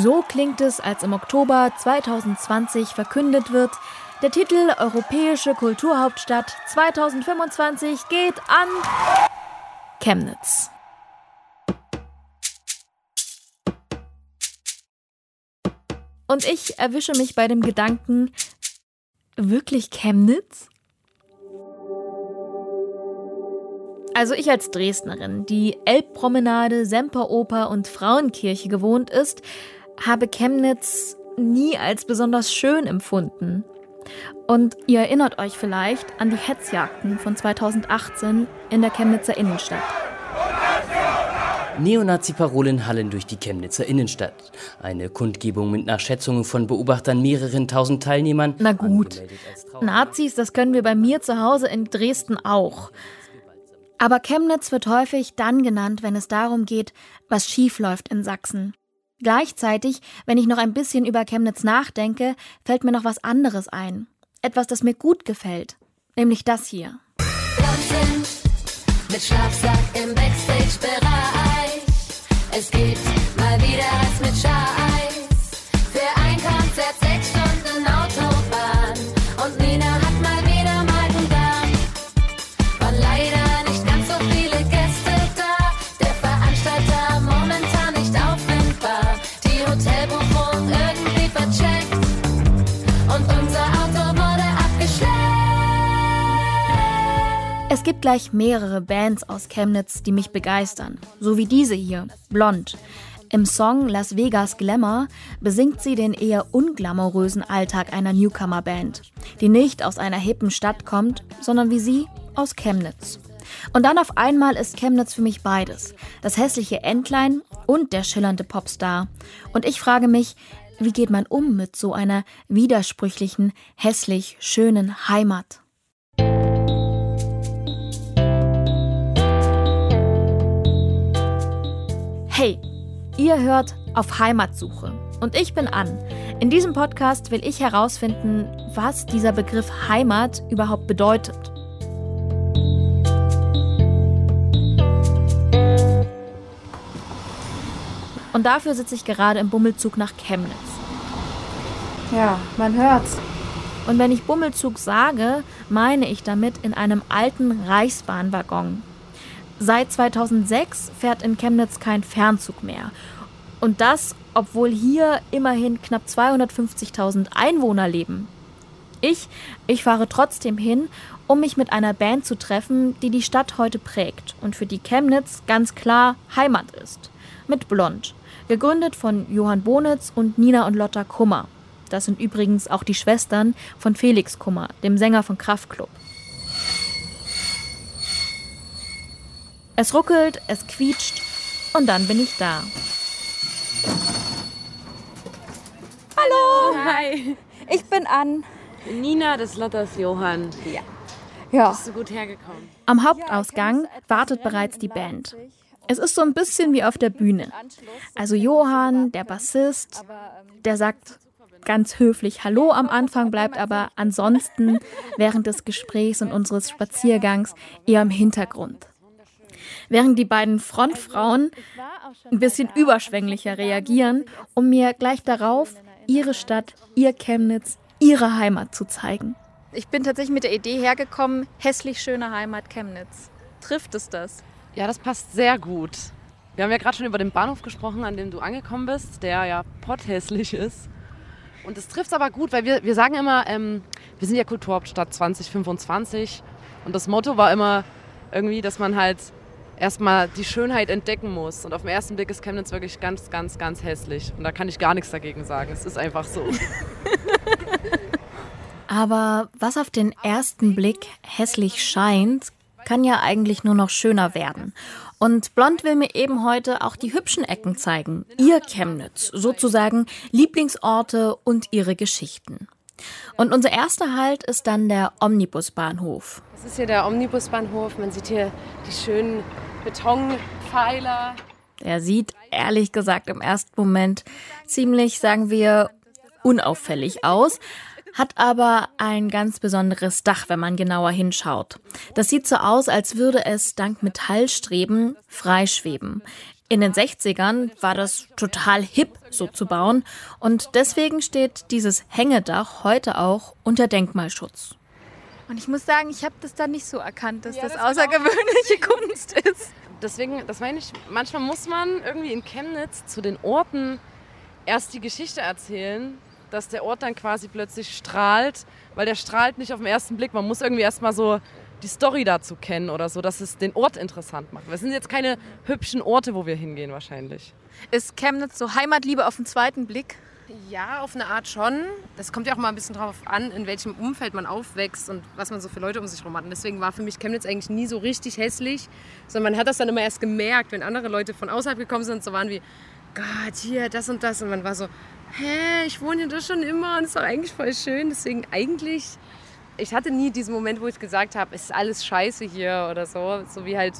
So klingt es, als im Oktober 2020 verkündet wird, der Titel Europäische Kulturhauptstadt 2025 geht an Chemnitz. Und ich erwische mich bei dem Gedanken, wirklich Chemnitz? Also ich als Dresdnerin, die Elbpromenade, Semperoper und Frauenkirche gewohnt ist, habe Chemnitz nie als besonders schön empfunden. Und ihr erinnert euch vielleicht an die Hetzjagden von 2018 in der Chemnitzer Innenstadt. Neonazi-Parolen hallen durch die Chemnitzer Innenstadt. Eine Kundgebung mit nach Schätzungen von Beobachtern mehreren tausend Teilnehmern. Na gut, Nazis, das können wir bei mir zu Hause in Dresden auch. Aber Chemnitz wird häufig dann genannt, wenn es darum geht, was schiefläuft in Sachsen. Gleichzeitig, wenn ich noch ein bisschen über Chemnitz nachdenke, fällt mir noch was anderes ein. Etwas, das mir gut gefällt. Nämlich das hier. mit Schlafsack im Backstage-Bereich. Es gibt mal wieder Eis mit Scheiß. Es gibt gleich mehrere Bands aus Chemnitz, die mich begeistern. So wie diese hier, Blond. Im Song Las Vegas Glamour besingt sie den eher unglamourösen Alltag einer Newcomer-Band, die nicht aus einer hippen Stadt kommt, sondern wie sie aus Chemnitz. Und dann auf einmal ist Chemnitz für mich beides. Das hässliche Entlein und der schillernde Popstar. Und ich frage mich, wie geht man um mit so einer widersprüchlichen, hässlich schönen Heimat? Hey, ihr hört auf Heimatsuche und ich bin Ann. In diesem Podcast will ich herausfinden, was dieser Begriff Heimat überhaupt bedeutet. Und dafür sitze ich gerade im Bummelzug nach Chemnitz. Ja, man hört's. Und wenn ich Bummelzug sage, meine ich damit in einem alten Reichsbahnwaggon. Seit 2006 fährt in Chemnitz kein Fernzug mehr. Und das, obwohl hier immerhin knapp 250.000 Einwohner leben. Ich, ich fahre trotzdem hin, um mich mit einer Band zu treffen, die die Stadt heute prägt und für die Chemnitz ganz klar Heimat ist. Mit Blond, gegründet von Johann Bonitz und Nina und Lotta Kummer. Das sind übrigens auch die Schwestern von Felix Kummer, dem Sänger von Kraftklub. Es ruckelt, es quietscht und dann bin ich da. Hallo! Hi. Ich bin Ann. Nina des Lotters Johann. Ja. Ja. Bist du gut hergekommen? Am Hauptausgang wartet bereits die Band. Es ist so ein bisschen wie auf der Bühne. Also Johann, der Bassist, der sagt ganz höflich Hallo am Anfang, bleibt aber ansonsten während des Gesprächs und unseres Spaziergangs eher im Hintergrund. Während die beiden Frontfrauen ein bisschen überschwänglicher reagieren, um mir gleich darauf ihre Stadt, ihr Chemnitz, ihre Heimat zu zeigen. Ich bin tatsächlich mit der Idee hergekommen, hässlich schöne Heimat Chemnitz. Trifft es das? Ja, das passt sehr gut. Wir haben ja gerade schon über den Bahnhof gesprochen, an dem du angekommen bist, der ja potthässlich ist. Und das trifft es aber gut, weil wir, wir sagen immer, ähm, wir sind ja Kulturhauptstadt 2025. Und das Motto war immer irgendwie, dass man halt erstmal die Schönheit entdecken muss. Und auf den ersten Blick ist Chemnitz wirklich ganz, ganz, ganz hässlich. Und da kann ich gar nichts dagegen sagen. Es ist einfach so. Aber was auf den ersten Blick hässlich scheint, kann ja eigentlich nur noch schöner werden. Und Blond will mir eben heute auch die hübschen Ecken zeigen. Ihr Chemnitz, sozusagen Lieblingsorte und ihre Geschichten. Und unser erster Halt ist dann der Omnibusbahnhof. Das ist hier der Omnibusbahnhof. Man sieht hier die schönen Betonpfeiler. Er sieht ehrlich gesagt im ersten Moment ziemlich, sagen wir, unauffällig aus, hat aber ein ganz besonderes Dach, wenn man genauer hinschaut. Das sieht so aus, als würde es dank Metallstreben freischweben. In den 60ern war das total hip, so zu bauen. Und deswegen steht dieses Hängedach heute auch unter Denkmalschutz. Und ich muss sagen, ich habe das da nicht so erkannt, dass ja, das, das außergewöhnliche Kunst ist. Deswegen, das meine ich, manchmal muss man irgendwie in Chemnitz zu den Orten erst die Geschichte erzählen, dass der Ort dann quasi plötzlich strahlt, weil der strahlt nicht auf den ersten Blick. Man muss irgendwie erst mal so die Story dazu kennen oder so, dass es den Ort interessant macht. Das sind jetzt keine hübschen Orte, wo wir hingehen wahrscheinlich. Ist Chemnitz so Heimatliebe auf den zweiten Blick? Ja, auf eine Art schon. Das kommt ja auch mal ein bisschen darauf an, in welchem Umfeld man aufwächst und was man so für Leute um sich herum hat. Und deswegen war für mich Chemnitz eigentlich nie so richtig hässlich, sondern man hat das dann immer erst gemerkt, wenn andere Leute von außerhalb gekommen sind und so waren wie, Gott, hier, das und das. Und man war so, hä, ich wohne hier doch schon immer und es ist doch eigentlich voll schön. Deswegen eigentlich ich hatte nie diesen Moment, wo ich gesagt habe, es ist alles scheiße hier oder so. So wie halt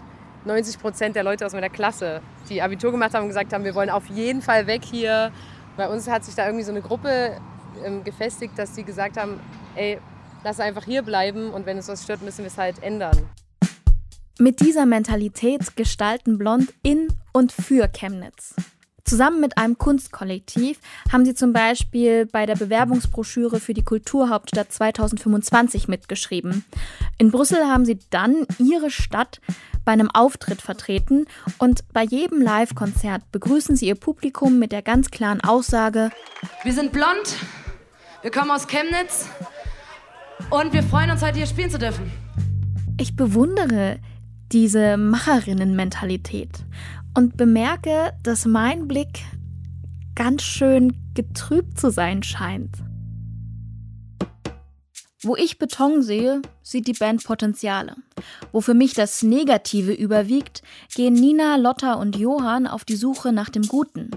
90 Prozent der Leute aus meiner Klasse, die Abitur gemacht haben und gesagt haben, wir wollen auf jeden Fall weg hier. Bei uns hat sich da irgendwie so eine Gruppe ähm, gefestigt, dass die gesagt haben, ey, lass einfach hier bleiben und wenn es was stört, müssen wir es halt ändern. Mit dieser Mentalität gestalten Blond in und für Chemnitz. Zusammen mit einem Kunstkollektiv haben sie zum Beispiel bei der Bewerbungsbroschüre für die Kulturhauptstadt 2025 mitgeschrieben. In Brüssel haben sie dann ihre Stadt bei einem Auftritt vertreten und bei jedem Live-Konzert begrüßen sie ihr Publikum mit der ganz klaren Aussage: Wir sind blond, wir kommen aus Chemnitz und wir freuen uns heute hier spielen zu dürfen. Ich bewundere diese Macherinnen-Mentalität und bemerke, dass mein Blick ganz schön getrübt zu sein scheint. Wo ich Beton sehe, sieht die Band Potenziale. Wo für mich das Negative überwiegt, gehen Nina, Lotta und Johann auf die Suche nach dem Guten.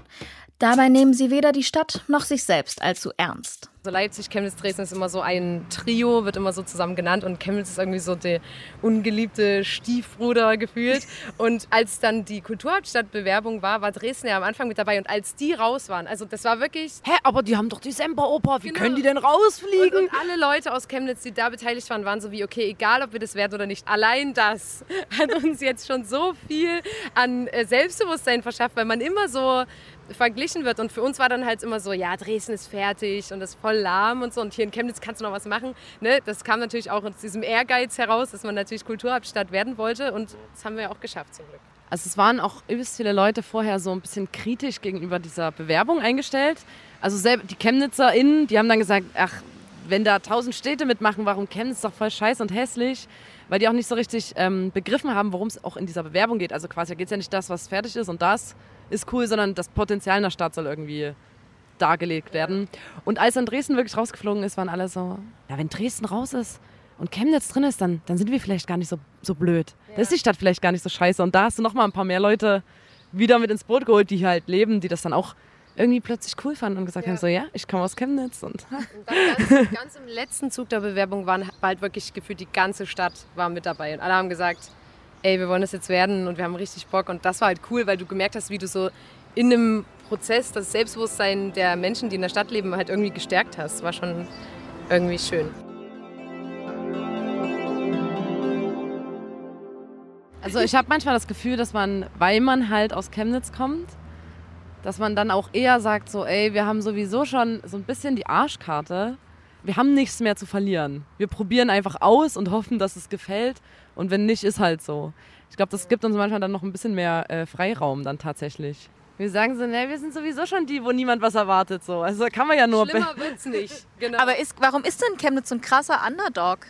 Dabei nehmen sie weder die Stadt noch sich selbst allzu ernst. So Leipzig, Chemnitz, Dresden ist immer so ein Trio, wird immer so zusammen genannt und Chemnitz ist irgendwie so der ungeliebte Stiefbruder gefühlt. Und als dann die Kulturhauptstadtbewerbung war, war Dresden ja am Anfang mit dabei und als die raus waren, also das war wirklich... Hä, aber die haben doch die Semperoper, wie genau. können die denn rausfliegen? Und, und, alle Leute aus Chemnitz, die da beteiligt waren, waren so wie, okay, egal ob wir das werden oder nicht, allein das hat uns jetzt schon so viel an äh, Selbstbewusstsein verschafft, weil man immer so verglichen wird. Und für uns war dann halt immer so, ja, Dresden ist fertig und das ist voll lahm und so. Und hier in Chemnitz kannst du noch was machen. Ne? Das kam natürlich auch aus diesem Ehrgeiz heraus, dass man natürlich Kulturhauptstadt werden wollte. Und das haben wir auch geschafft zum Glück. Also es waren auch übelst viele Leute vorher so ein bisschen kritisch gegenüber dieser Bewerbung eingestellt. Also die ChemnitzerInnen, die haben dann gesagt, ach, wenn da tausend Städte mitmachen, warum Chemnitz doch voll scheiße und hässlich? Weil die auch nicht so richtig ähm, begriffen haben, worum es auch in dieser Bewerbung geht. Also quasi, da geht es ja nicht das, was fertig ist und das, ist cool, sondern das Potenzial in der Stadt soll irgendwie dargelegt werden. Und als dann Dresden wirklich rausgeflogen ist, waren alle so, ja, wenn Dresden raus ist und Chemnitz drin ist, dann, dann sind wir vielleicht gar nicht so, so blöd. Ja. Da ist die Stadt vielleicht gar nicht so scheiße. Und da hast du noch mal ein paar mehr Leute wieder mit ins Boot geholt, die hier halt leben, die das dann auch irgendwie plötzlich cool fanden und gesagt ja. haben, so ja, ich komme aus Chemnitz. Und, und ganz, ganz, im letzten Zug der Bewerbung waren bald wirklich gefühlt die ganze Stadt war mit dabei. Und alle haben gesagt, ey, wir wollen das jetzt werden und wir haben richtig Bock. Und das war halt cool, weil du gemerkt hast, wie du so in einem Prozess das Selbstbewusstsein der Menschen, die in der Stadt leben, halt irgendwie gestärkt hast. War schon irgendwie schön. Also ich habe manchmal das Gefühl, dass man, weil man halt aus Chemnitz kommt, dass man dann auch eher sagt, so, ey, wir haben sowieso schon so ein bisschen die Arschkarte. Wir haben nichts mehr zu verlieren. Wir probieren einfach aus und hoffen, dass es gefällt. Und wenn nicht, ist halt so. Ich glaube, das gibt uns manchmal dann noch ein bisschen mehr äh, Freiraum dann tatsächlich. Wir sagen so, ne, wir sind sowieso schon die, wo niemand was erwartet. So. Also kann man ja nur. Schlimmer wird's nicht. Genau. Aber ist, warum ist denn Chemnitz so ein krasser Underdog?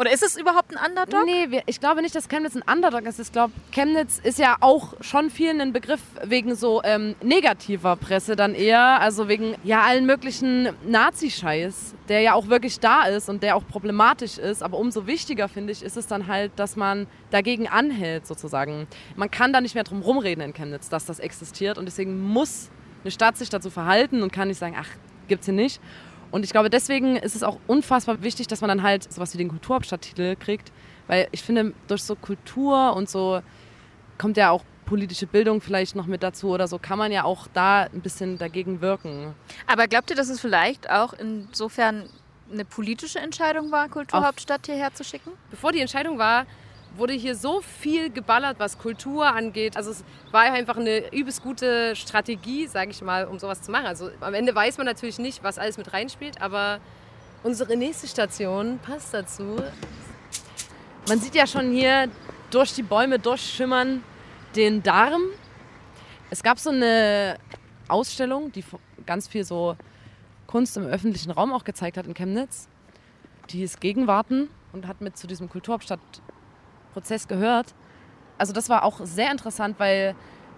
Oder ist es überhaupt ein Underdog? Nee, ich glaube nicht, dass Chemnitz ein Underdog ist. Ich glaube, Chemnitz ist ja auch schon vielen ein Begriff wegen so ähm, negativer Presse dann eher. Also wegen ja allen möglichen Nazi-Scheiß, der ja auch wirklich da ist und der auch problematisch ist. Aber umso wichtiger, finde ich, ist es dann halt, dass man dagegen anhält sozusagen. Man kann da nicht mehr drum rumreden in Chemnitz, dass das existiert. Und deswegen muss eine Stadt sich dazu verhalten und kann nicht sagen, ach, gibt's hier nicht. Und ich glaube, deswegen ist es auch unfassbar wichtig, dass man dann halt sowas wie den Kulturhauptstadttitel kriegt. Weil ich finde, durch so Kultur und so kommt ja auch politische Bildung vielleicht noch mit dazu oder so, kann man ja auch da ein bisschen dagegen wirken. Aber glaubt ihr, dass es vielleicht auch insofern eine politische Entscheidung war, Kulturhauptstadt hierher zu schicken? Bevor die Entscheidung war, wurde hier so viel geballert, was Kultur angeht. Also es war einfach eine übelst gute Strategie, sage ich mal, um sowas zu machen. Also am Ende weiß man natürlich nicht, was alles mit reinspielt, aber unsere nächste Station passt dazu. Man sieht ja schon hier durch die Bäume durchschimmern den Darm. Es gab so eine Ausstellung, die ganz viel so Kunst im öffentlichen Raum auch gezeigt hat in Chemnitz. Die hieß Gegenwarten und hat mit zu diesem Kulturhauptstadtprozess gehört. Also das war auch sehr interessant, weil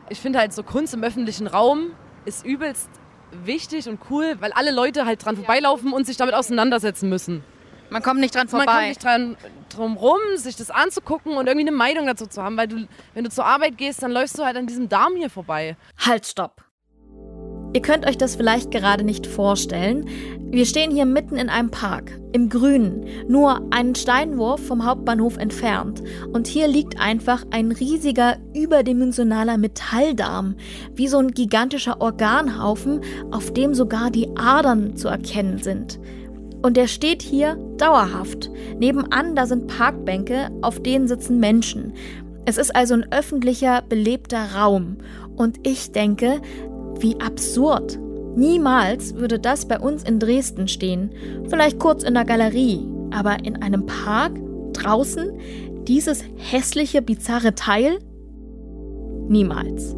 ich finde halt so Kunst im öffentlichen Raum ist übelst wichtig und cool, weil alle Leute halt dran vorbeilaufen und sich damit auseinandersetzen müssen. Man kommt nicht dran vorbei. Man kommt nicht dran, drum rum, sich das anzugucken und irgendwie eine Meinung dazu zu haben, weil du, wenn du zur Arbeit gehst, dann läufst du halt an diesem Darm hier vorbei. Halt, stopp. Ihr könnt euch das vielleicht gerade nicht vorstellen. Wir stehen hier mitten in einem Park, im Grünen, nur einen Steinwurf vom Hauptbahnhof entfernt. Und hier liegt einfach ein riesiger, überdimensionaler Metalldarm, wie so ein gigantischer Organhaufen, auf dem sogar die Adern zu erkennen sind. Und der steht hier dauerhaft. Nebenan, da sind Parkbänke, auf denen sitzen Menschen. Es ist also ein öffentlicher, belebter Raum. Und ich denke, wie absurd. Niemals würde das bei uns in Dresden stehen. Vielleicht kurz in der Galerie, aber in einem Park, draußen, dieses hässliche, bizarre Teil? Niemals.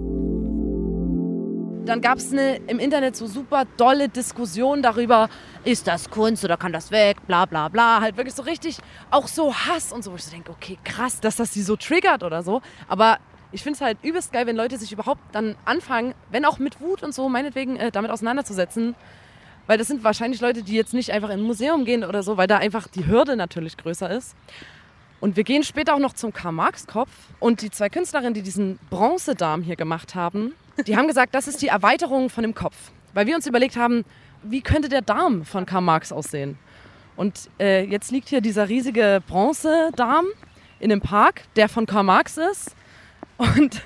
Dann gab es im Internet so super dolle Diskussionen darüber, ist das Kunst oder kann das weg, bla bla bla. Halt wirklich so richtig, auch so Hass und so, wo ich so denke, okay, krass, dass das sie so triggert oder so. Aber ich finde es halt übelst geil, wenn Leute sich überhaupt dann anfangen, wenn auch mit Wut und so, meinetwegen äh, damit auseinanderzusetzen. Weil das sind wahrscheinlich Leute, die jetzt nicht einfach in ein Museum gehen oder so, weil da einfach die Hürde natürlich größer ist. Und wir gehen später auch noch zum Karl-Marx-Kopf. Und die zwei Künstlerinnen, die diesen Bronzedarm hier gemacht haben, die haben gesagt, das ist die Erweiterung von dem Kopf. Weil wir uns überlegt haben, wie könnte der Darm von Karl Marx aussehen? Und äh, jetzt liegt hier dieser riesige Bronzedarm in dem Park, der von Karl Marx ist und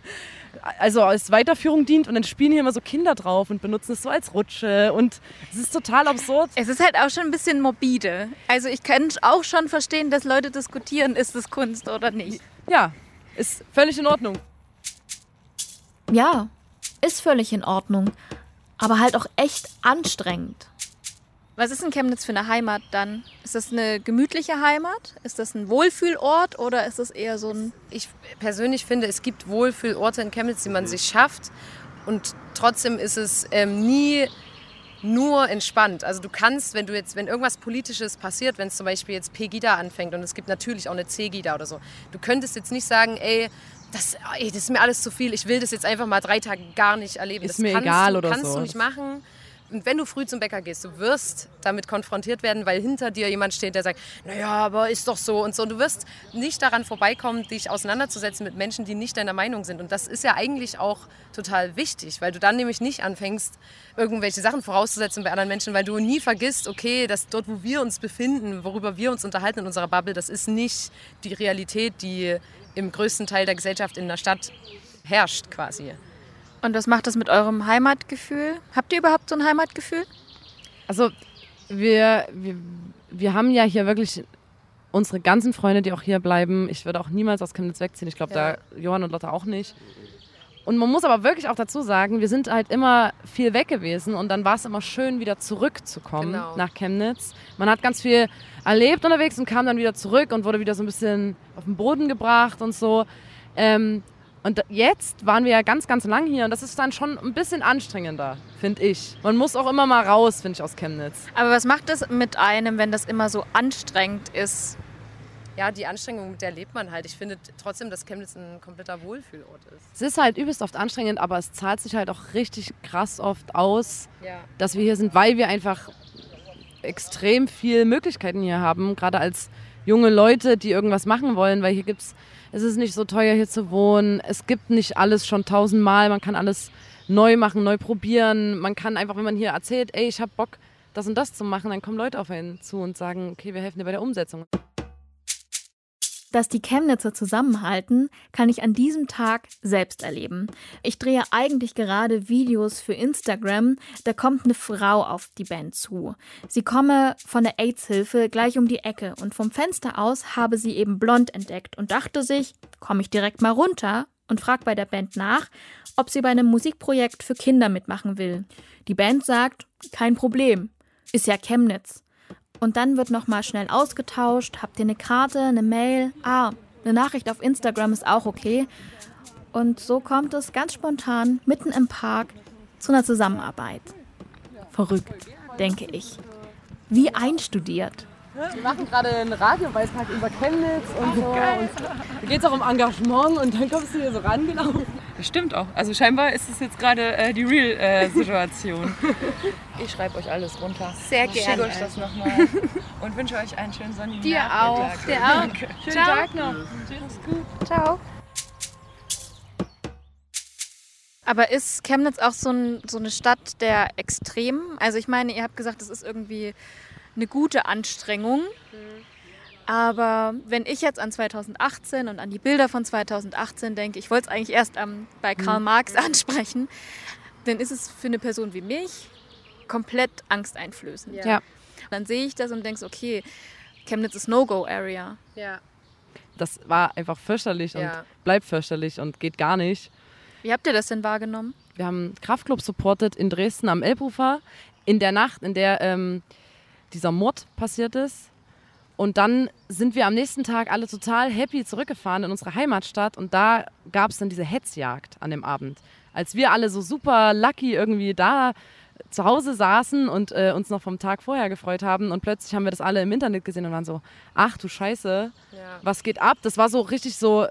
also als Weiterführung dient und dann spielen hier immer so Kinder drauf und benutzen es so als Rutsche und es ist total absurd. Es ist halt auch schon ein bisschen morbide. Also ich kann auch schon verstehen, dass Leute diskutieren, ist es Kunst oder nicht. Ja, ist völlig in Ordnung. Ja, ist völlig in Ordnung, aber halt auch echt anstrengend. Was ist in Chemnitz für eine Heimat dann? Ist das eine gemütliche Heimat? Ist das ein Wohlfühlort oder ist das eher so ein. Ich persönlich finde, es gibt Wohlfühlorte in Chemnitz, die man sich schafft. Und trotzdem ist es ähm, nie nur entspannt. Also du kannst, wenn du jetzt, wenn irgendwas Politisches passiert, wenn es zum Beispiel jetzt Pegida anfängt und es gibt natürlich auch eine C-Gida oder so, du könntest jetzt nicht sagen, ey, das, ey, das ist mir alles zu viel, ich will das jetzt einfach mal drei Tage gar nicht erleben. Ist das mir kannst egal oder kannst so. du nicht machen. Und wenn du früh zum Bäcker gehst, du wirst damit konfrontiert werden, weil hinter dir jemand steht, der sagt, naja, aber ist doch so und so. Und du wirst nicht daran vorbeikommen, dich auseinanderzusetzen mit Menschen, die nicht deiner Meinung sind. Und das ist ja eigentlich auch total wichtig, weil du dann nämlich nicht anfängst, irgendwelche Sachen vorauszusetzen bei anderen Menschen, weil du nie vergisst, okay, dass dort, wo wir uns befinden, worüber wir uns unterhalten in unserer Bubble, das ist nicht die Realität, die im größten Teil der Gesellschaft in der Stadt herrscht quasi. Und was macht das mit eurem Heimatgefühl? Habt ihr überhaupt so ein Heimatgefühl? Also wir, wir, wir haben ja hier wirklich unsere ganzen Freunde, die auch hier bleiben. Ich würde auch niemals aus Chemnitz wegziehen. Ich glaube, Ja. da Johann und Lotte auch nicht. Und man muss aber wirklich auch dazu sagen, wir sind halt immer viel weg gewesen und dann war es immer schön, wieder zurückzukommen Genau. nach Chemnitz. Man hat ganz viel erlebt unterwegs und kam dann wieder zurück und wurde wieder so ein bisschen auf den Boden gebracht und so. Ähm, und jetzt waren wir ja ganz, ganz lang hier und das ist dann schon ein bisschen anstrengender, finde ich. Man muss auch immer mal raus, finde ich, aus Chemnitz. Aber was macht es mit einem, wenn das immer so anstrengend ist? Ja, die Anstrengung, mit der lebt man halt. Ich finde trotzdem, dass Chemnitz ein kompletter Wohlfühlort ist. Es ist halt übelst oft anstrengend, aber es zahlt sich halt auch richtig krass oft aus, Ja. dass wir hier sind, weil wir einfach extrem viele Möglichkeiten hier haben, gerade als junge Leute, die irgendwas machen wollen, weil hier gibt's, es ist nicht so teuer hier zu wohnen, es gibt nicht alles schon tausendmal, man kann alles neu machen, neu probieren, man kann einfach, wenn man hier erzählt, ey, ich habe Bock, das und das zu machen, dann kommen Leute auf einen zu und sagen, okay, wir helfen dir bei der Umsetzung. Dass die Chemnitzer zusammenhalten, kann ich an diesem Tag selbst erleben. Ich drehe eigentlich gerade Videos für Instagram. Da kommt eine Frau auf die Band zu. Sie komme von der AIDS-Hilfe gleich um die Ecke und vom Fenster aus habe sie eben blond entdeckt und dachte sich, komme ich direkt mal runter und fragt bei der Band nach, ob sie bei einem Musikprojekt für Kinder mitmachen will. Die Band sagt, kein Problem, ist ja Chemnitz. Und dann wird nochmal schnell ausgetauscht. Habt ihr eine Karte, eine Mail? Ah, eine Nachricht auf Instagram ist auch okay. Und so kommt es ganz spontan mitten im Park zu einer Zusammenarbeit. Verrückt, denke ich. Wie einstudiert. Wir machen gerade einen Radiobeitrag über Chemnitz und so. Und da geht es auch um Engagement und dann kommst du hier so rangelaufen. Das stimmt auch. Also scheinbar ist es jetzt gerade äh, die Real-Situation. ich schreibe euch alles runter. Sehr Ich schicke euch das nochmal und wünsche euch einen schönen sonnigen Dir Nachmittag. auch. Dir auch. Danke. Schönen Ciao. Tag noch. Tschüss. Gut. Ciao. Aber ist Chemnitz auch so, ein, so eine Stadt der Extremen? Also ich meine, ihr habt gesagt, es ist irgendwie eine gute Anstrengung. Aber wenn ich jetzt an 2018 und an die Bilder von 2018 denke, ich wollte es eigentlich erst ähm, bei Karl Marx ansprechen, dann ist es für eine Person wie mich komplett angsteinflößend. Ja. Ja. Dann sehe ich das und denke, okay, Chemnitz ist No-Go-Area. Ja. Das war einfach fürchterlich und Ja. bleibt fürchterlich und geht gar nicht. Wie habt ihr das denn wahrgenommen? Wir haben Kraftclub supportet in Dresden am Elbufer in der Nacht, in der ähm, dieser Mord passiert ist. Und dann sind wir am nächsten Tag alle total happy zurückgefahren in unsere Heimatstadt und da gab es dann diese Hetzjagd an dem Abend. Als wir alle so super lucky irgendwie da zu Hause saßen und äh, uns noch vom Tag vorher gefreut haben und plötzlich haben wir das alle im Internet gesehen und waren so, ach du Scheiße, Ja. was geht ab? Das war so richtig so,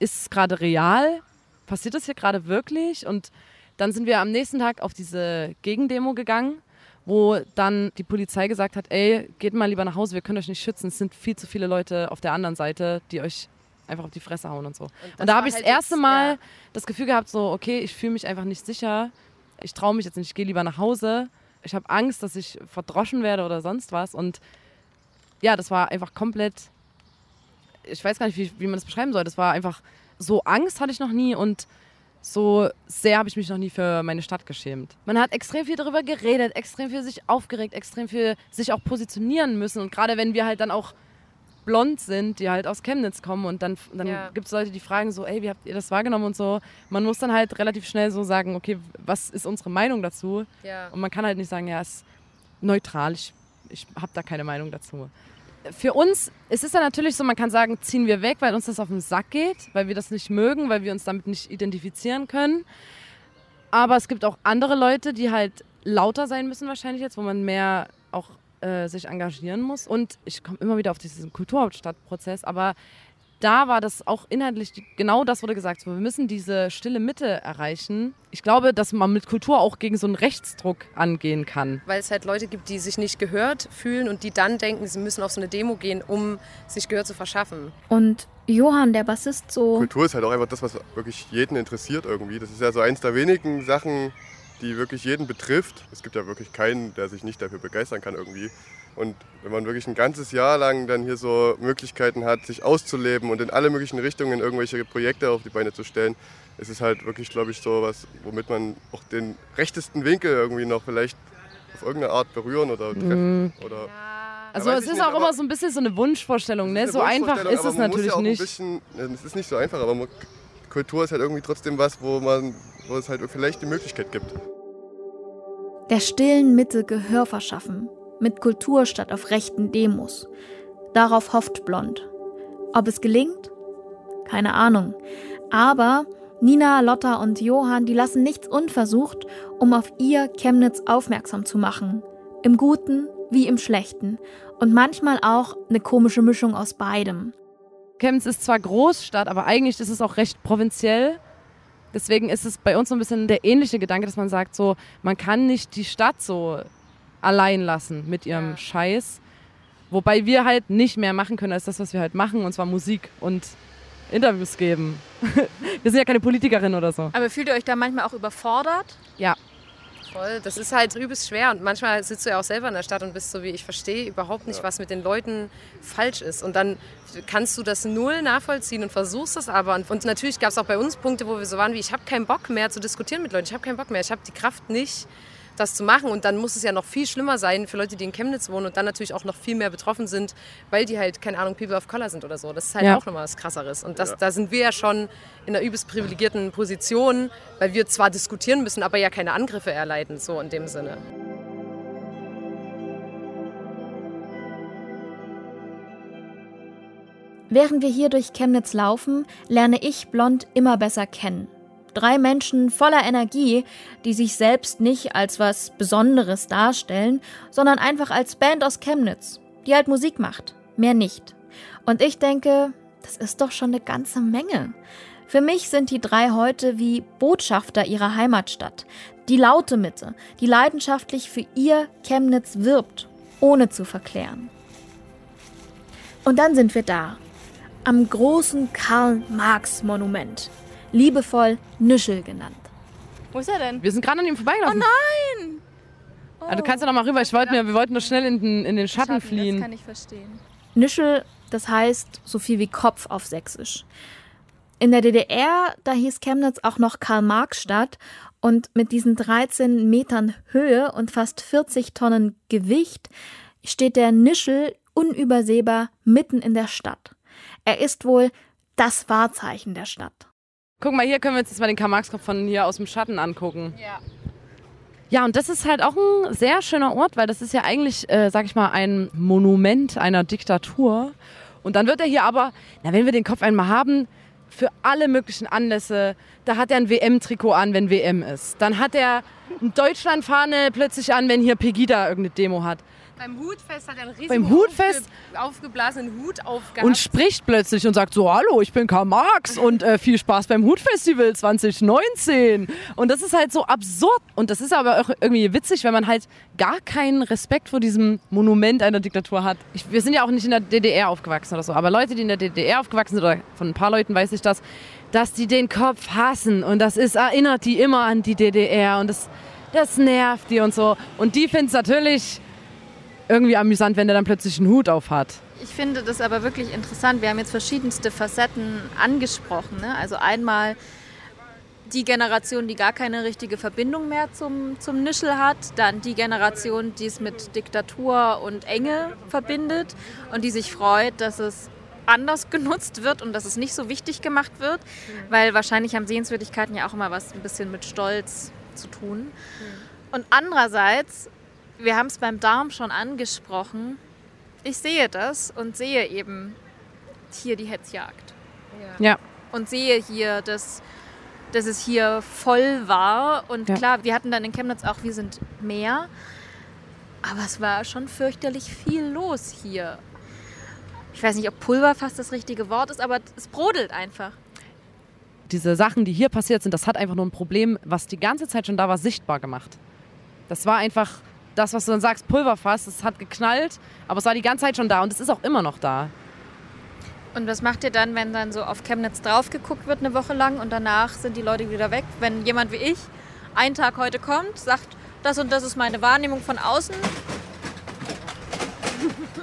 ist es gerade real? Passiert das hier gerade wirklich? Und dann sind wir am nächsten Tag auf diese Gegendemo gegangen, wo dann die Polizei gesagt hat, ey, geht mal lieber nach Hause, wir können euch nicht schützen. Es sind viel zu viele Leute auf der anderen Seite, die euch einfach auf die Fresse hauen und so. Und, das da habe ich halt das erste jetzt- Mal ja. das Gefühl gehabt, so, okay, ich fühle mich einfach nicht sicher. Ich traue mich jetzt nicht, ich gehe lieber nach Hause. Ich habe Angst, dass ich verdroschen werde oder sonst was. Und ja, das war einfach komplett, ich weiß gar nicht, wie, wie man das beschreiben soll. Das war einfach, so Angst hatte ich noch nie und so sehr habe ich mich noch nie für meine Stadt geschämt. Man hat extrem viel darüber geredet, extrem viel sich aufgeregt, extrem viel sich auch positionieren müssen. Und gerade wenn wir halt dann auch blond sind, die halt aus Chemnitz kommen und dann, dann Ja. gibt es Leute, die fragen so, ey, wie habt ihr das wahrgenommen und so. Man muss dann halt relativ schnell so sagen, okay, was ist unsere Meinung dazu? Ja. Und man kann halt nicht sagen, ja, es ist neutral, ich, ich habe da keine Meinung dazu. Für uns es ist dann natürlich so, man kann sagen, ziehen wir weg, weil uns das auf den Sack geht, weil wir das nicht mögen, weil wir uns damit nicht identifizieren können. Aber es gibt auch andere Leute, die halt lauter sein müssen wahrscheinlich jetzt, wo man mehr auch äh, sich engagieren muss. Und ich komme immer wieder auf diesen Kulturhauptstadtprozess, aber da war das auch inhaltlich genau das wurde gesagt. So, wir müssen diese stille Mitte erreichen. Ich glaube, dass man mit Kultur auch gegen so einen Rechtsdruck angehen kann. Weil es halt Leute gibt, die sich nicht gehört fühlen und die dann denken, sie müssen auf so eine Demo gehen, um sich Gehör zu verschaffen. Und Johann, der Bassist, so. Kultur ist halt auch einfach das, was wirklich jeden interessiert irgendwie. Das ist ja so eins der wenigen Sachen, die wirklich jeden betrifft. Es gibt ja wirklich keinen, der sich nicht dafür begeistern kann irgendwie. Und wenn man wirklich ein ganzes Jahr lang dann hier so Möglichkeiten hat, sich auszuleben und in alle möglichen Richtungen irgendwelche Projekte auf die Beine zu stellen, ist es halt wirklich, glaube ich, so was, womit man auch den rechtesten Winkel irgendwie noch vielleicht auf irgendeine Art berühren oder treffen. Oder Also es ist nicht, auch immer so ein bisschen so eine Wunschvorstellung. Ne? Ist So eine einfach ist es natürlich ja nicht. Bisschen, es ist nicht so einfach, aber man, Kultur ist halt irgendwie trotzdem was, wo, man, wo es halt vielleicht die Möglichkeit gibt. Der stillen Mitte Gehör verschaffen. Mit Kultur statt auf rechten Demos. Darauf hofft Blond. Ob es gelingt? Keine Ahnung. Aber Nina, Lotta und Johann, die lassen nichts unversucht, um auf ihr Chemnitz aufmerksam zu machen. Im Guten wie im Schlechten. Und manchmal auch eine komische Mischung aus beidem. Chemnitz ist zwar Großstadt, aber eigentlich ist es auch recht provinziell. Deswegen ist es bei uns so ein bisschen der ähnliche Gedanke, dass man sagt, so, man kann nicht die Stadt so allein lassen mit ihrem Scheiß. Wobei wir halt nicht mehr machen können als das, was wir halt machen, und zwar Musik und Interviews geben. wir sind ja keine Politikerin oder so. Aber fühlt ihr euch da manchmal auch überfordert? Ja. Voll, das ist halt übelst schwer und manchmal sitzt du ja auch selber in der Stadt und bist so wie, ich verstehe überhaupt nicht, was mit den Leuten falsch ist. Und dann kannst du das null nachvollziehen und versuchst es aber. Und, und natürlich gab es auch bei uns Punkte, wo wir so waren wie, ich habe keinen Bock mehr zu diskutieren mit Leuten, ich habe keinen Bock mehr, ich habe die Kraft nicht, das zu machen. Und dann muss es ja noch viel schlimmer sein für Leute, die in Chemnitz wohnen und dann natürlich auch noch viel mehr betroffen sind, weil die halt, keine Ahnung, People of Color sind oder so. Das ist halt Ja. auch nochmal was Krasseres. Und das, da sind wir ja schon in einer übelst privilegierten Position, weil wir zwar diskutieren müssen, aber ja keine Angriffe erleiden, so in dem Sinne. Während wir hier durch Chemnitz laufen, lerne ich Blond immer besser kennen. Drei Menschen voller Energie, die sich selbst nicht als was Besonderes darstellen, sondern einfach als Band aus Chemnitz, die halt Musik macht. Mehr nicht. Und ich denke, das ist doch schon eine ganze Menge. Für mich sind die drei heute wie Botschafter ihrer Heimatstadt. Die laute Mitte, die leidenschaftlich für ihr Chemnitz wirbt, ohne zu verklären. Und dann sind wir da, am großen Karl-Marx-Monument, liebevoll Nüschel genannt. Wo ist er denn? Wir sind gerade an ihm vorbeigelaufen. Oh nein! Ah, du kannst ja noch mal rüber. Ich wollte mir, wir wollten nur schnell in den, in den Schatten Das fliehen. kann ich verstehen. Nüschel, das heißt so viel wie Kopf auf Sächsisch. In der DDR, da hieß Chemnitz auch noch Karl-Marx-Stadt und mit diesen 13 Metern Höhe und fast 40 Tonnen Gewicht steht der Nischel unübersehbar mitten in der Stadt. Er ist wohl das Wahrzeichen der Stadt. Guck mal, hier können wir uns jetzt mal den Karl-Marx-Kopf von hier aus dem Schatten angucken. Ja. Ja, und das ist halt auch ein sehr schöner Ort, weil das ist ja eigentlich, äh, sag ich mal, ein Monument einer Diktatur. Und dann wird er hier aber, na, wenn wir den Kopf einmal haben, für alle möglichen Anlässe, da hat er ein WM-Trikot an, wenn WM ist. Dann hat er eine Deutschlandfahne plötzlich an, wenn hier Pegida irgendeine Demo hat. Beim Hutfest hat er einen riesigen Hutfest? aufge aufgeblasenen Hut aufgehabt. Und spricht plötzlich und sagt so, hallo, ich bin Karl Marx und äh, viel Spaß beim Hutfestival 2019. Und das ist halt so absurd. Und das ist aber auch irgendwie witzig, wenn man halt gar keinen Respekt vor diesem Monument einer Diktatur hat. Ich, wir sind ja auch nicht in der DDR aufgewachsen oder so, aber Leute, die in der DDR aufgewachsen sind, oder von ein paar Leuten weiß ich das, dass die den Kopf hassen. Und das ist, erinnert die immer an die DDR und das, das nervt die und so. Und die finden es natürlich irgendwie amüsant, wenn der dann plötzlich einen Hut auf hat. Ich finde das aber wirklich interessant. Wir haben jetzt verschiedenste Facetten angesprochen. Ne? Also einmal die Generation, die gar keine richtige Verbindung mehr zum, zum Nischel hat. Dann die Generation, die es mit Diktatur und Enge verbindet und die sich freut, dass es anders genutzt wird und dass es nicht so wichtig gemacht wird. Weil wahrscheinlich haben Sehenswürdigkeiten ja auch immer was ein bisschen mit Stolz zu tun. Und andererseits, wir haben es beim Darm schon angesprochen, ich sehe das und sehe eben hier die Hetzjagd. Ja. Und sehe hier, dass, dass es hier voll war. Und Ja. klar, wir hatten dann in Chemnitz auch, wir sind mehr. Aber es war schon fürchterlich viel los hier. Ich weiß nicht, ob Pulverfass das richtige Wort ist, aber es brodelt einfach. diese Sachen, die hier passiert sind, das hat einfach nur ein Problem, was die ganze Zeit schon da war, sichtbar gemacht. Das war einfach das, was du dann sagst, Pulverfass, das hat geknallt, aber es war die ganze Zeit schon da und es ist auch immer noch da. Und was macht ihr dann, wenn dann so auf Chemnitz drauf geguckt wird eine Woche lang und danach sind die Leute wieder weg? Wenn jemand wie ich einen Tag heute kommt, sagt, das und das ist meine Wahrnehmung von außen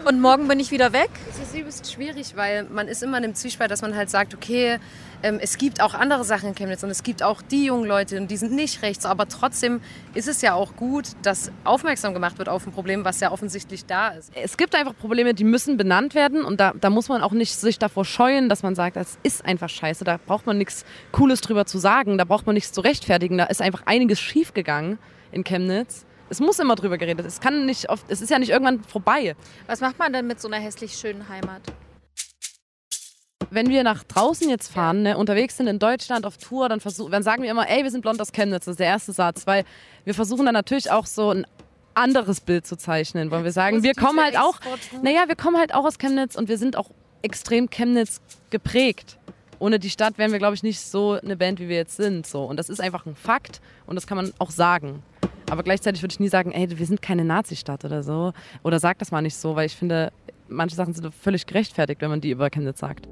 und morgen bin ich wieder weg? Es ist übelst schwierig, weil man ist immer in einem Zwiespalt, dass man halt sagt, okay, ähm, es gibt auch andere Sachen in Chemnitz und es gibt auch die jungen Leute und die sind nicht rechts, aber trotzdem ist es ja auch gut, dass aufmerksam gemacht wird auf ein Problem, was ja offensichtlich da ist. Es gibt einfach Probleme, die müssen benannt werden und da, da muss man auch nicht sich davor scheuen, dass man sagt, das ist einfach scheiße, da braucht man nichts Cooles drüber zu sagen, da braucht man nichts zu rechtfertigen, da ist einfach einiges schiefgegangen in Chemnitz. Es muss immer drüber geredet. Es kann nicht oft, es ist ja nicht irgendwann vorbei. Was macht man denn mit so einer hässlich schönen Heimat? wenn wir nach draußen jetzt fahren, ne, unterwegs sind in Deutschland auf Tour, dann, versuch, dann sagen wir immer, ey, wir sind blond aus Chemnitz. Das ist der erste Satz, weil wir versuchen dann natürlich auch so ein anderes Bild zu zeichnen, weil wir sagen, wir kommen halt auch, naja, wir kommen halt auch aus Chemnitz und wir sind auch extrem Chemnitz geprägt. Ohne die Stadt wären wir, glaube ich, nicht so eine Band, wie wir jetzt sind. So. Und das ist einfach ein Fakt und das kann man auch sagen. Aber gleichzeitig würde ich nie sagen, ey, wir sind keine Nazi-Stadt oder so. Oder sag das mal nicht so, weil ich finde, manche Sachen sind völlig gerechtfertigt, wenn man die über Chemnitz sagt.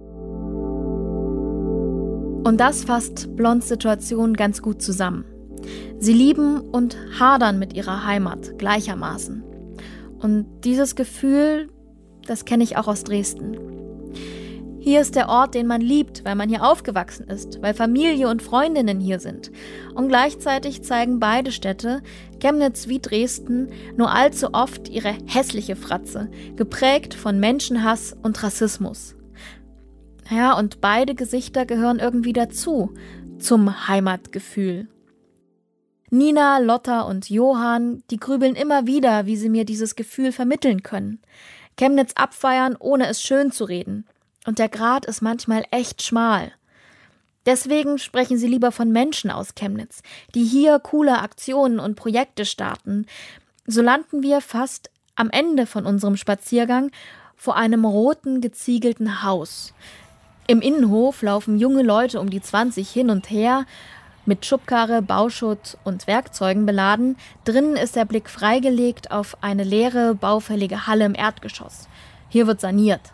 Und das fasst Blonds Situation ganz gut zusammen. Sie lieben und hadern mit ihrer Heimat gleichermaßen. Und dieses Gefühl, das kenne ich auch aus Dresden. Hier ist der Ort, den man liebt, weil man hier aufgewachsen ist, weil Familie und Freundinnen hier sind. Und gleichzeitig zeigen beide Städte, Chemnitz wie Dresden, nur allzu oft ihre hässliche Fratze, geprägt von Menschenhass und Rassismus. Ja, und beide Gesichter gehören irgendwie dazu, zum Heimatgefühl. Nina, Lotta und Johann, die grübeln immer wieder, wie sie mir dieses Gefühl vermitteln können. Chemnitz abfeiern, ohne es schön zu reden. Und der Grat ist manchmal echt schmal. Deswegen sprechen sie lieber von Menschen aus Chemnitz, die hier coole Aktionen und Projekte starten. So landen wir fast am Ende von unserem Spaziergang vor einem roten, geziegelten Haus. Im Innenhof laufen junge Leute um die 20 hin und her, mit Schubkarre, Bauschutt und Werkzeugen beladen. Drinnen ist der Blick freigelegt auf eine leere, baufällige Halle im Erdgeschoss. Hier wird saniert.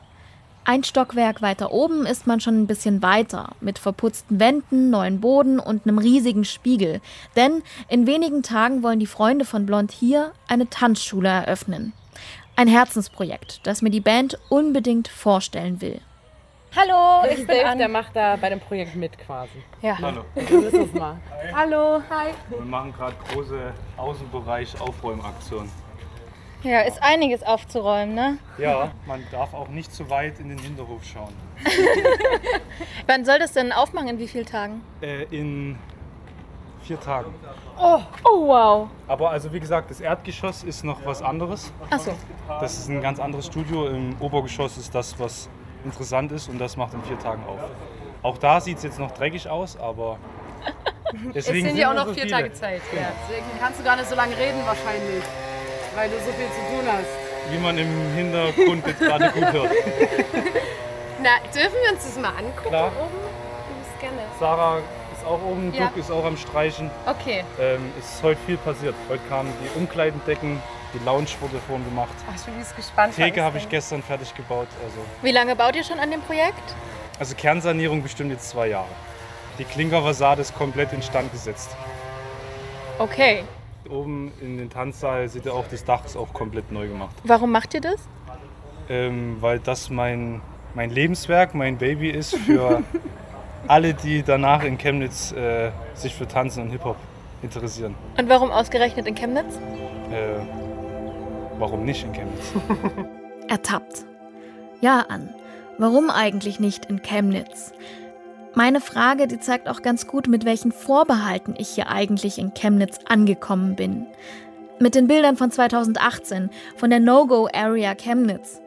Ein Stockwerk weiter oben ist man schon ein bisschen weiter, mit verputzten Wänden, neuen Boden und einem riesigen Spiegel. Denn in wenigen Tagen wollen die Freunde von Blond hier eine Tanzschule eröffnen. Ein Herzensprojekt, das mir die Band unbedingt vorstellen will. Hallo, ich bin Dave, an. der macht da bei dem Projekt mit quasi. Ja. Hallo. Hallo. Hi. Wir machen gerade große Außenbereich Aufräumaktion. Ja, ist einiges aufzuräumen, ne? Ja, man darf auch nicht zu weit in den Hinterhof schauen. Wann soll das denn aufmachen? In wie vielen Tagen? Äh, in vier Tagen. Oh, oh wow. Aber also wie gesagt, das Erdgeschoss ist noch was anderes. Ach so. Das ist ein ganz anderes Studio. Im Obergeschoss ist das, was interessant ist und das macht in vier Tagen auf. Auch da sieht es jetzt noch dreckig aus, aber deswegen es sind ja auch noch so vier viele. Tage Zeit. Ja. Deswegen kannst du gar nicht so lange reden wahrscheinlich, weil du so viel zu tun hast. Wie man im Hintergrund jetzt gerade gut hört. Na, dürfen wir uns das mal angucken Klar. oben? Ich gerne. Sarah ist auch oben, ja. Duck ist auch am Streichen. Okay. Ähm, es ist heute viel passiert. Heute kamen die Umkleidendecken, die Lounge wurde vorhin gemacht. Ach, ich bin jetzt gespannt. Theke habe ich gestern fertig gebaut. Also. Wie lange baut ihr schon an dem Projekt? Also Kernsanierung bestimmt jetzt zwei Jahre. Die Klinkerfassade ist komplett instand gesetzt. Okay. Oben in den Tanzsaal seht ihr auch, das Dach ist auch komplett neu gemacht. Warum macht ihr das? Ähm, weil das mein, mein Lebenswerk, mein Baby ist für alle, die danach in Chemnitz äh, sich für Tanzen und Hip-Hop interessieren. Und warum ausgerechnet in Chemnitz? Äh, Warum nicht in Chemnitz? Ertappt. Ja, an. Warum eigentlich nicht in Chemnitz? Meine Frage, die zeigt auch ganz gut, mit welchen Vorbehalten ich hier eigentlich in Chemnitz angekommen bin. Mit den Bildern von 2018, von der No-Go-Area Chemnitz.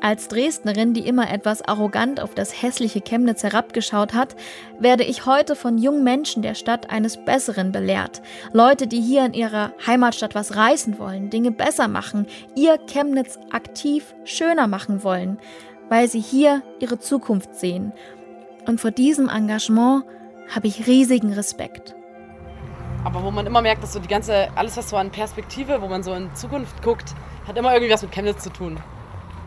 Als Dresdnerin, die immer etwas arrogant auf das hässliche Chemnitz herabgeschaut hat, werde ich heute von jungen Menschen der Stadt eines Besseren belehrt. Leute, die hier in ihrer Heimatstadt was reißen wollen, Dinge besser machen, ihr Chemnitz aktiv schöner machen wollen, weil sie hier ihre Zukunft sehen. Und vor diesem Engagement habe ich riesigen Respekt. Aber wo man immer merkt, dass so die ganze, alles was so an Perspektive, wo man so in Zukunft guckt, hat immer irgendwie was mit Chemnitz zu tun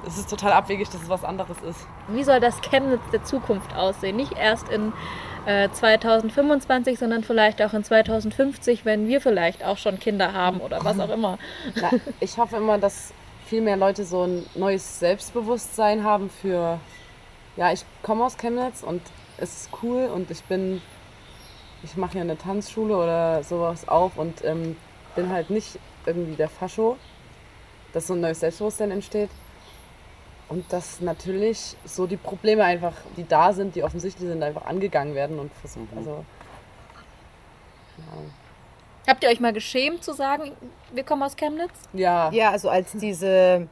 es ist total abwegig, dass es was anderes ist. Wie soll das Chemnitz der Zukunft aussehen? Nicht erst in äh, 2025, sondern vielleicht auch in 2050, wenn wir vielleicht auch schon Kinder haben oder was auch immer. Na, ich hoffe immer, dass viel mehr Leute so ein neues Selbstbewusstsein haben für, ja, ich komme aus Chemnitz und es ist cool und ich bin, ich mache ja eine Tanzschule oder sowas auf und ähm, bin halt nicht irgendwie der Fascho, dass so ein neues Selbstbewusstsein entsteht. Und dass natürlich so die Probleme einfach, die da sind, die offensichtlich sind, einfach angegangen werden und versucht. Mhm. Also, ja. Habt ihr euch mal geschämt zu sagen, wir kommen aus Chemnitz? Ja. Ja, also als diese,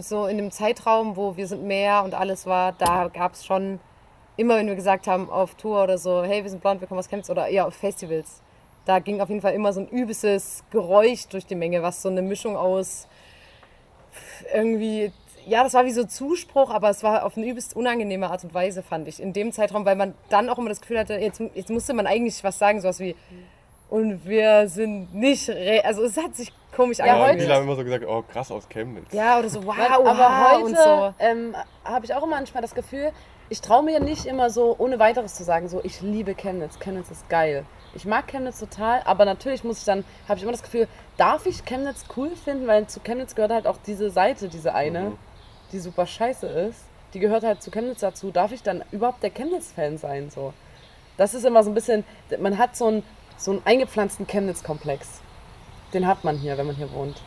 so in dem Zeitraum, wo wir sind mehr und alles war, da gab es schon immer, wenn wir gesagt haben auf Tour oder so, hey, wir sind blond, wir kommen aus Chemnitz oder eher auf Festivals, da ging auf jeden Fall immer so ein übelstes Geräusch durch die Menge, was so eine Mischung aus irgendwie ja, das war wie so Zuspruch, aber es war auf eine übelst unangenehme Art und Weise, fand ich, in dem Zeitraum, weil man dann auch immer das Gefühl hatte, jetzt, jetzt musste man eigentlich was sagen, sowas wie, und wir sind nicht, also es hat sich komisch ja, angefühlt. Viele haben immer so gesagt, oh krass aus Chemnitz. Ja, oder so, wow, aber heute so. ähm, habe ich auch immer manchmal das Gefühl, ich traue mir nicht immer so, ohne weiteres zu sagen, so, ich liebe Chemnitz, Chemnitz ist geil. Ich mag Chemnitz total, aber natürlich muss ich dann, habe ich immer das Gefühl, darf ich Chemnitz cool finden, weil zu Chemnitz gehört halt auch diese Seite, diese eine, Mhm. die super scheiße ist. Die gehört halt zu Chemnitz dazu. Darf ich dann überhaupt der Chemnitz-Fan sein? So? Das ist immer so ein bisschen, man hat so einen, so einen eingepflanzten Chemnitz-Komplex. Den hat man hier, wenn man hier wohnt.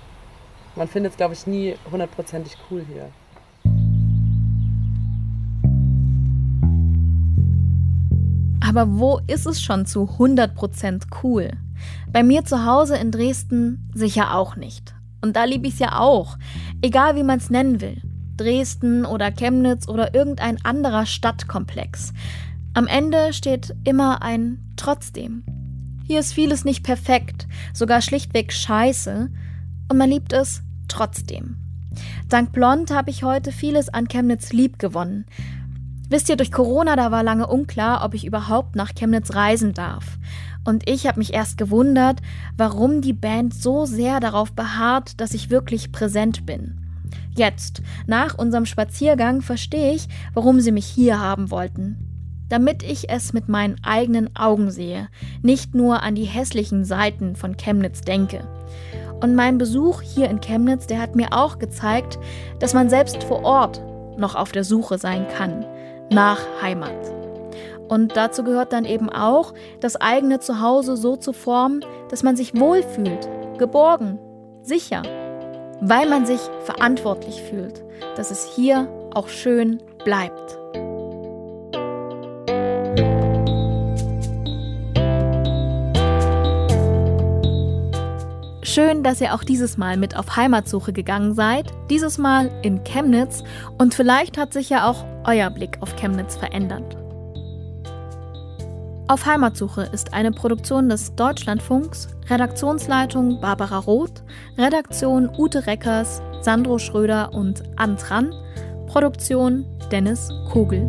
Man findet es, glaube ich, nie hundertprozentig cool hier. Aber wo ist es schon zu 100% cool? Bei mir zu Hause in Dresden sicher auch nicht. Und da liebe ich es ja auch. Egal wie man es nennen will. Dresden oder Chemnitz oder irgendein anderer Stadtkomplex. Am Ende steht immer ein Trotzdem. Hier ist vieles nicht perfekt, sogar schlichtweg scheiße. Und man liebt es trotzdem. Dank Blond habe ich heute vieles an Chemnitz lieb gewonnen. Wisst ihr, durch Corona, da war lange unklar, ob ich überhaupt nach Chemnitz reisen darf. Und ich habe mich erst gewundert, warum die Band so sehr darauf beharrt, dass ich wirklich präsent bin. Jetzt, nach unserem Spaziergang, verstehe ich, warum sie mich hier haben wollten. Damit ich es mit meinen eigenen Augen sehe, nicht nur an die hässlichen Seiten von Chemnitz denke. Und mein Besuch hier in Chemnitz, der hat mir auch gezeigt, dass man selbst vor Ort noch auf der Suche sein kann nach Heimat. Und dazu gehört dann eben auch, das eigene Zuhause so zu formen, dass man sich wohlfühlt, geborgen, sicher, weil man sich verantwortlich fühlt, dass es hier auch schön bleibt. Schön, dass ihr auch dieses Mal mit auf Heimatsuche gegangen seid, dieses Mal in Chemnitz. Und vielleicht hat sich ja auch euer Blick auf Chemnitz verändert. Auf Heimatsuche ist eine Produktion des Deutschlandfunks, Redaktionsleitung Barbara Roth, Redaktion Ute Reckers, Sandro Schröder und Antran, Produktion Dennis Kugel.